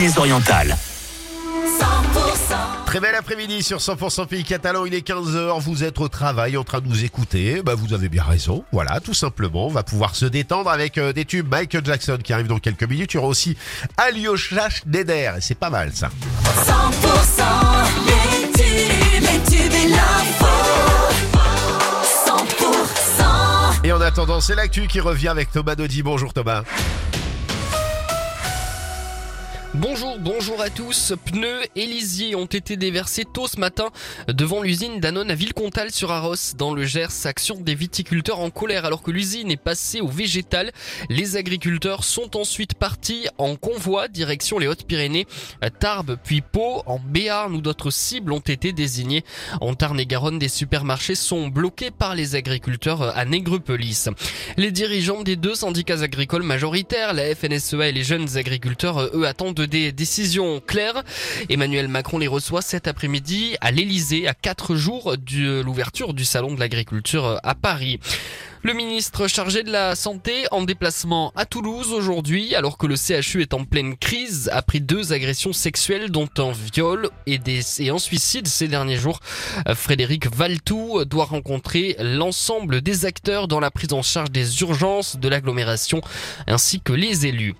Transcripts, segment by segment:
Les orientales. Très bel après-midi sur 100% Pays Catalan, il est 15h, vous êtes au travail en train de nous écouter, bah vous avez bien raison, voilà, tout simplement, on va pouvoir se détendre avec euh, des tubes Michael Jackson qui arrive dans quelques minutes, il y aura aussi Alyosha Neder, et c'est pas mal ça. 100% les tubes, les tubes et l'info. 100% Et en attendant, c'est l'actu qui revient avec Thomas Dodi, bonjour Thomas. Bonjour, bonjour à tous. Pneus et lisiers ont été déversés tôt ce matin devant l'usine Danone à Villecontal sur Arros dans le Gers. Action des viticulteurs en colère alors que l'usine est passée au végétal. Les agriculteurs sont ensuite partis en convoi direction les Hautes-Pyrénées, Tarbes puis Pau. En Béarn où d'autres cibles ont été désignées. En Tarn-et-Garonne, des supermarchés sont bloqués par les agriculteurs à Négrepelis. Les dirigeants des deux syndicats agricoles majoritaires, la FNSEA et les jeunes agriculteurs, eux, attendent des décisions claires. Emmanuel Macron les reçoit cet après-midi à l'Elysée, à quatre jours de l'ouverture du salon de l'agriculture à Paris. Le ministre chargé de la Santé en déplacement à Toulouse aujourd'hui, alors que le CHU est en pleine crise après deux agressions sexuelles dont un viol et, et un suicide ces derniers jours. Frédéric Valtou doit rencontrer l'ensemble des acteurs dans la prise en charge des urgences de l'agglomération ainsi que les élus.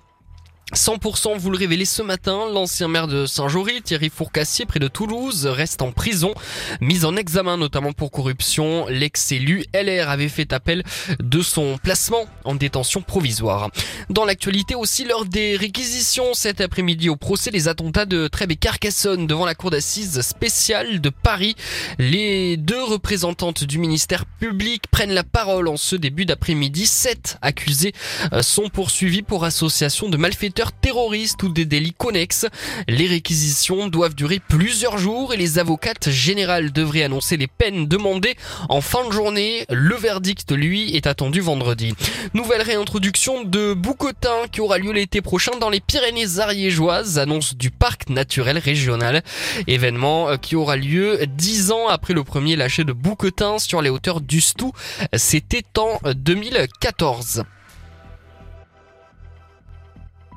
100% vous le révélez ce matin, l'ancien maire de Saint-Jory, Thierry Fourcassier, près de Toulouse, reste en prison, mis en examen notamment pour corruption. L'ex-élu LR avait fait appel de son placement en détention provisoire. Dans l'actualité aussi, lors des réquisitions cet après-midi au procès des attentats de Trèbes et Carcassonne devant la cour d'assises spéciale de Paris, les deux représentantes du ministère public prennent la parole en ce début d'après-midi. Sept accusés euh, sont poursuivis pour association de malfaiteurs terroristes ou des délits connexes. Les réquisitions doivent durer plusieurs jours et les avocates générales devraient annoncer les peines demandées en fin de journée. Le verdict, lui, est attendu vendredi. Nouvelle réintroduction de Boucotin qui aura lieu l'été prochain dans les Pyrénées ariégeoises, annonce du parc naturel régional. Événement euh, qui aura lieu dix ans après le premier lâcher de Boucotin sur les hauteurs du Stou. C'était en 2014.